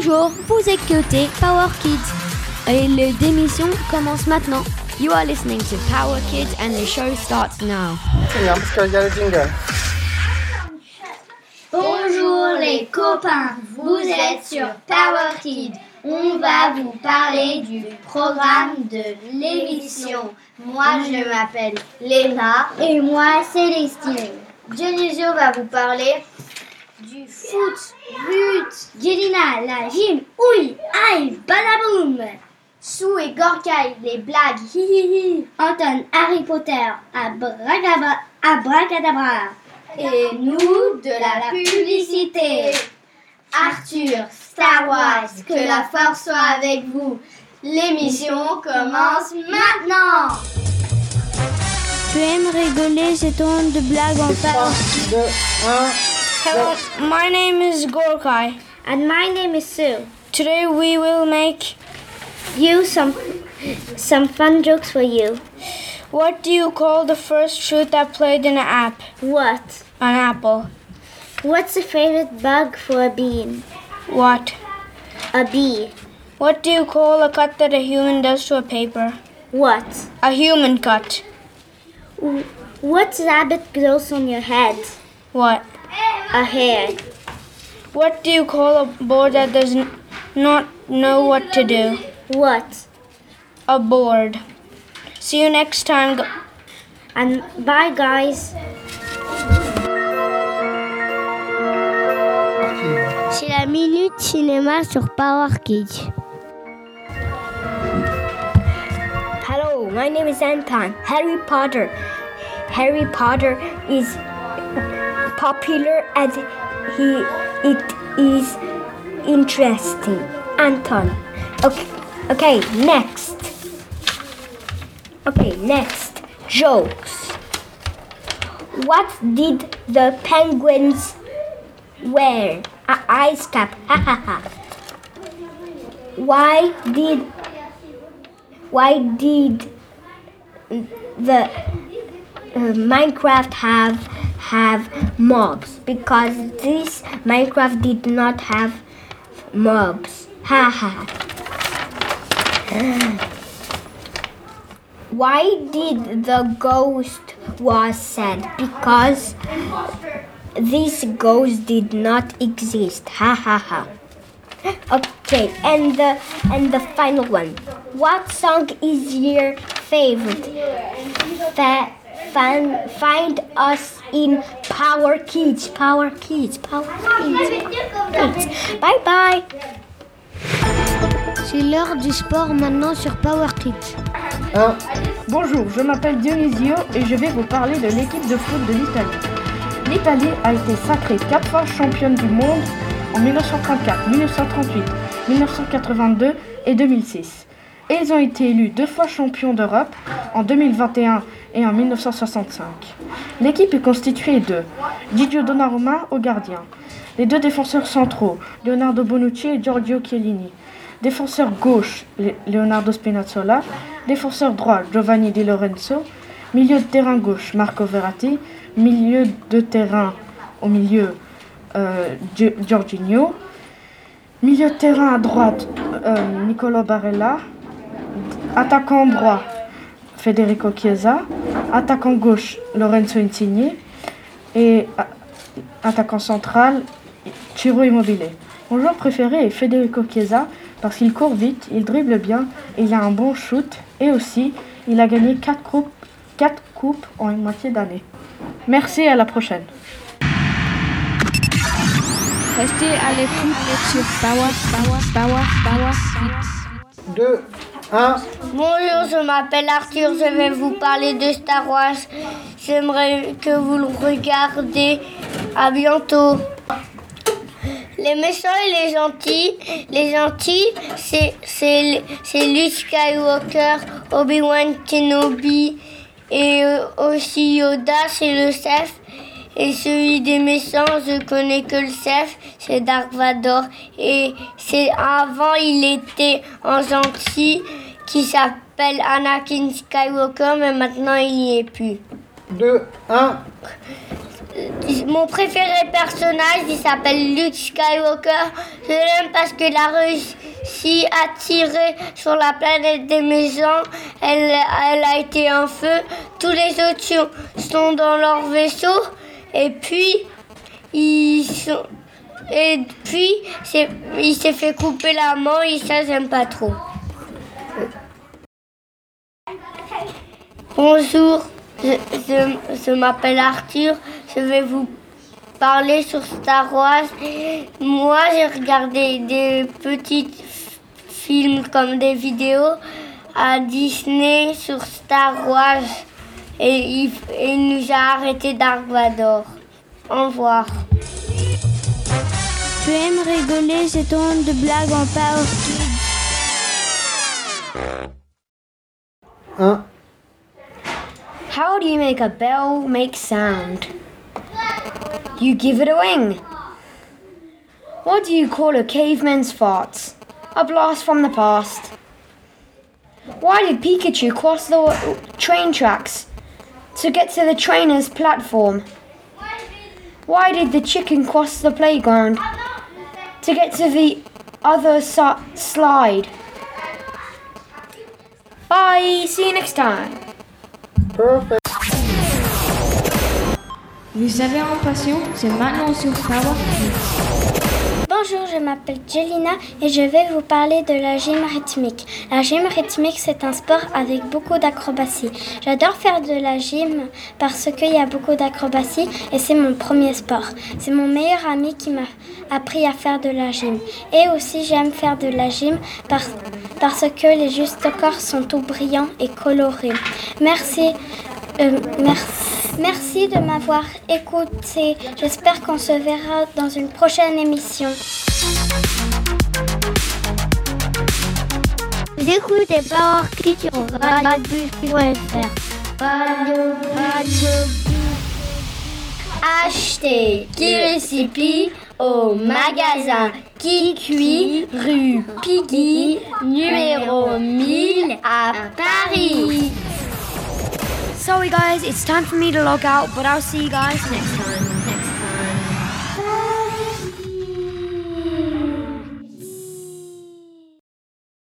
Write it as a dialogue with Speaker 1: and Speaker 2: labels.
Speaker 1: Bonjour, vous écoutez Power Kids et le démission commence maintenant. You are listening to Power Kids and the show starts now.
Speaker 2: Bonjour les copains, vous êtes sur Power Kids. On va vous parler du programme de l'émission. Moi je m'appelle Léna et moi Célestine. Dionisio va vous parler du foot, but, Gélina, la gym, ouille, aïe, badaboum. Sou et Gorkai, les blagues, hi hi hi. Anton, Harry Potter, abracadabra, abracadabra. Et nous, de la publicité. Arthur, Star Wars, que la force soit avec vous. L'émission commence maintenant.
Speaker 1: Tu aimes rigoler, c'est ton de blague en
Speaker 3: 3,
Speaker 1: face.
Speaker 3: 2, 1.
Speaker 4: Hello, my name is Gorkai.
Speaker 2: And my name is Sue.
Speaker 4: Today we will make
Speaker 2: You some some fun jokes for you.
Speaker 4: what do you call the first fruit that played in an app?
Speaker 2: What?
Speaker 4: An apple.
Speaker 2: What's the favorite bug for a bean?
Speaker 4: What?
Speaker 2: A bee.
Speaker 4: What do you call a cut that a human does to a paper?
Speaker 2: What?
Speaker 4: A human cut.
Speaker 2: What rabbit grows on your head?
Speaker 4: What?
Speaker 2: A hair.
Speaker 4: What do you call a board that does n- not know what to do?
Speaker 2: What?
Speaker 4: A board. See you next time.
Speaker 2: And bye, guys. C'est la minute cinéma sur Power Kids.
Speaker 5: Hello, my name is Anton. Harry Potter. Harry Potter is popular and he it is interesting. Anton. Okay, okay, next. Okay, next. Jokes. What did the penguins wear? A ice cap. Ha ha ha. Why did why did the uh, Minecraft have have mobs? Because this Minecraft did not have mobs. Ha ha. Why did the ghost was sad? Because this ghost did not exist. Ha ha ha. Okay, and the and the final one. What song is your favorite? Fa- find us in Power Kids. Power Kids. Power Kids. Kids. Bye bye.
Speaker 1: C'est l'heure du sport maintenant sur Power Kids.
Speaker 3: 1.
Speaker 6: Bonjour, je m'appelle Dionisio et je vais vous parler de l'équipe de foot de l'Italie. L'Italie a été sacrée quatre fois championne du monde en 1934, 1938, 1982 et 2006. Et ils ont été élus deux fois champions d'Europe en 2021 et en 1965. L'équipe est constituée de Didio Donnarumma au gardien, les deux défenseurs centraux, Leonardo Bonucci et Giorgio Chiellini, défenseur gauche, Le- Leonardo Spinazzola, défenseur droit, Giovanni Di Lorenzo, milieu de terrain gauche, Marco Verratti, milieu de terrain au milieu, euh, Gi- Jorginho, milieu de terrain à droite, euh, Barella, attaquant droit, Federico Chiesa, attaquant gauche, Lorenzo Insigne, et a- attaquant central, Ciro Immobile. Mon joueur préféré est Federico Chiesa parce qu'il court vite, il dribble bien, il a un bon shoot et aussi il a gagné 4 coupes, quatre coupes en une moitié d'année. Merci et à la prochaine.
Speaker 1: Restez à l'écoute sur Power, Power, Power, Power Kids.
Speaker 3: 2, 1.
Speaker 2: Bonjour, je m'appelle Arthur, je vais vous parler de Star Wars. J'aimerais que vous le regardiez. À bientôt. Les méchants et les gentils. Les gentils, c'est c'est c'est Luke Skywalker, Obi-Wan Kenobi et euh, aussi Yoda, c'est le chef. Et celui des méchants, je connais que le chef, c'est Dark Vador. Et c'est avant, il était un gentil qui s'appelle Anakin Skywalker, mais maintenant il n'y est plus.
Speaker 3: 2, 1.
Speaker 2: mon préféré personnage, il s'appelle Luke Skywalker. Je l'aime parce qu'il a réussi à tirer sur la planète des maisons. Elle, elle a été en feu. Tous les autres sont dans leur vaisseau. Et puis, il s'est fait couper la main et ça, j'aime pas trop. Bonjour, je, je- m'appelle Arthur. Je vais vous parler sur Star Wars. Moi, j'ai regardé des petits films comme des vidéos à Disney sur Star Wars. Et il, et il nous a arrêté Dark Vador. Au revoir.
Speaker 4: Tu aimes rigoler, c'est ton de blague en Power Kids.
Speaker 3: 1,
Speaker 1: How do you make a bell make sound? You give it a wing. What do you call a caveman's farts? A blast from the past. Why did Pikachu cross the train tracks to get to the trainer's platform? Why did the chicken cross the playground to get to the other si- slide? Bye, see you next time.
Speaker 3: perfect.
Speaker 7: Vous avez en passion, c'est maintenant sur Power Kids.
Speaker 4: Bonjour, je m'appelle Jelina et je vais vous parler de la gym rythmique. La gym rythmique, c'est un sport avec beaucoup d'acrobatie. J'adore faire de la gym parce qu'il y a beaucoup d'acrobatie et c'est mon premier sport. C'est mon meilleur ami qui m'a appris à faire de la gym. Et aussi, j'aime faire de la gym parce, que les justes corps sont tout brillants et colorés. Merci. euh, merci. Merci de m'avoir écouté. J'espère qu'on se verra dans une prochaine émission.
Speaker 8: Vous écoutez Power Kids sur radiobus.fr. Radio, radio. Achetez Kirisipi au magasin Kikui, rue Piggy, numéro 1000 à Paris.
Speaker 1: Sorry guys, it's time for me to log out, but I'll see you guys next time.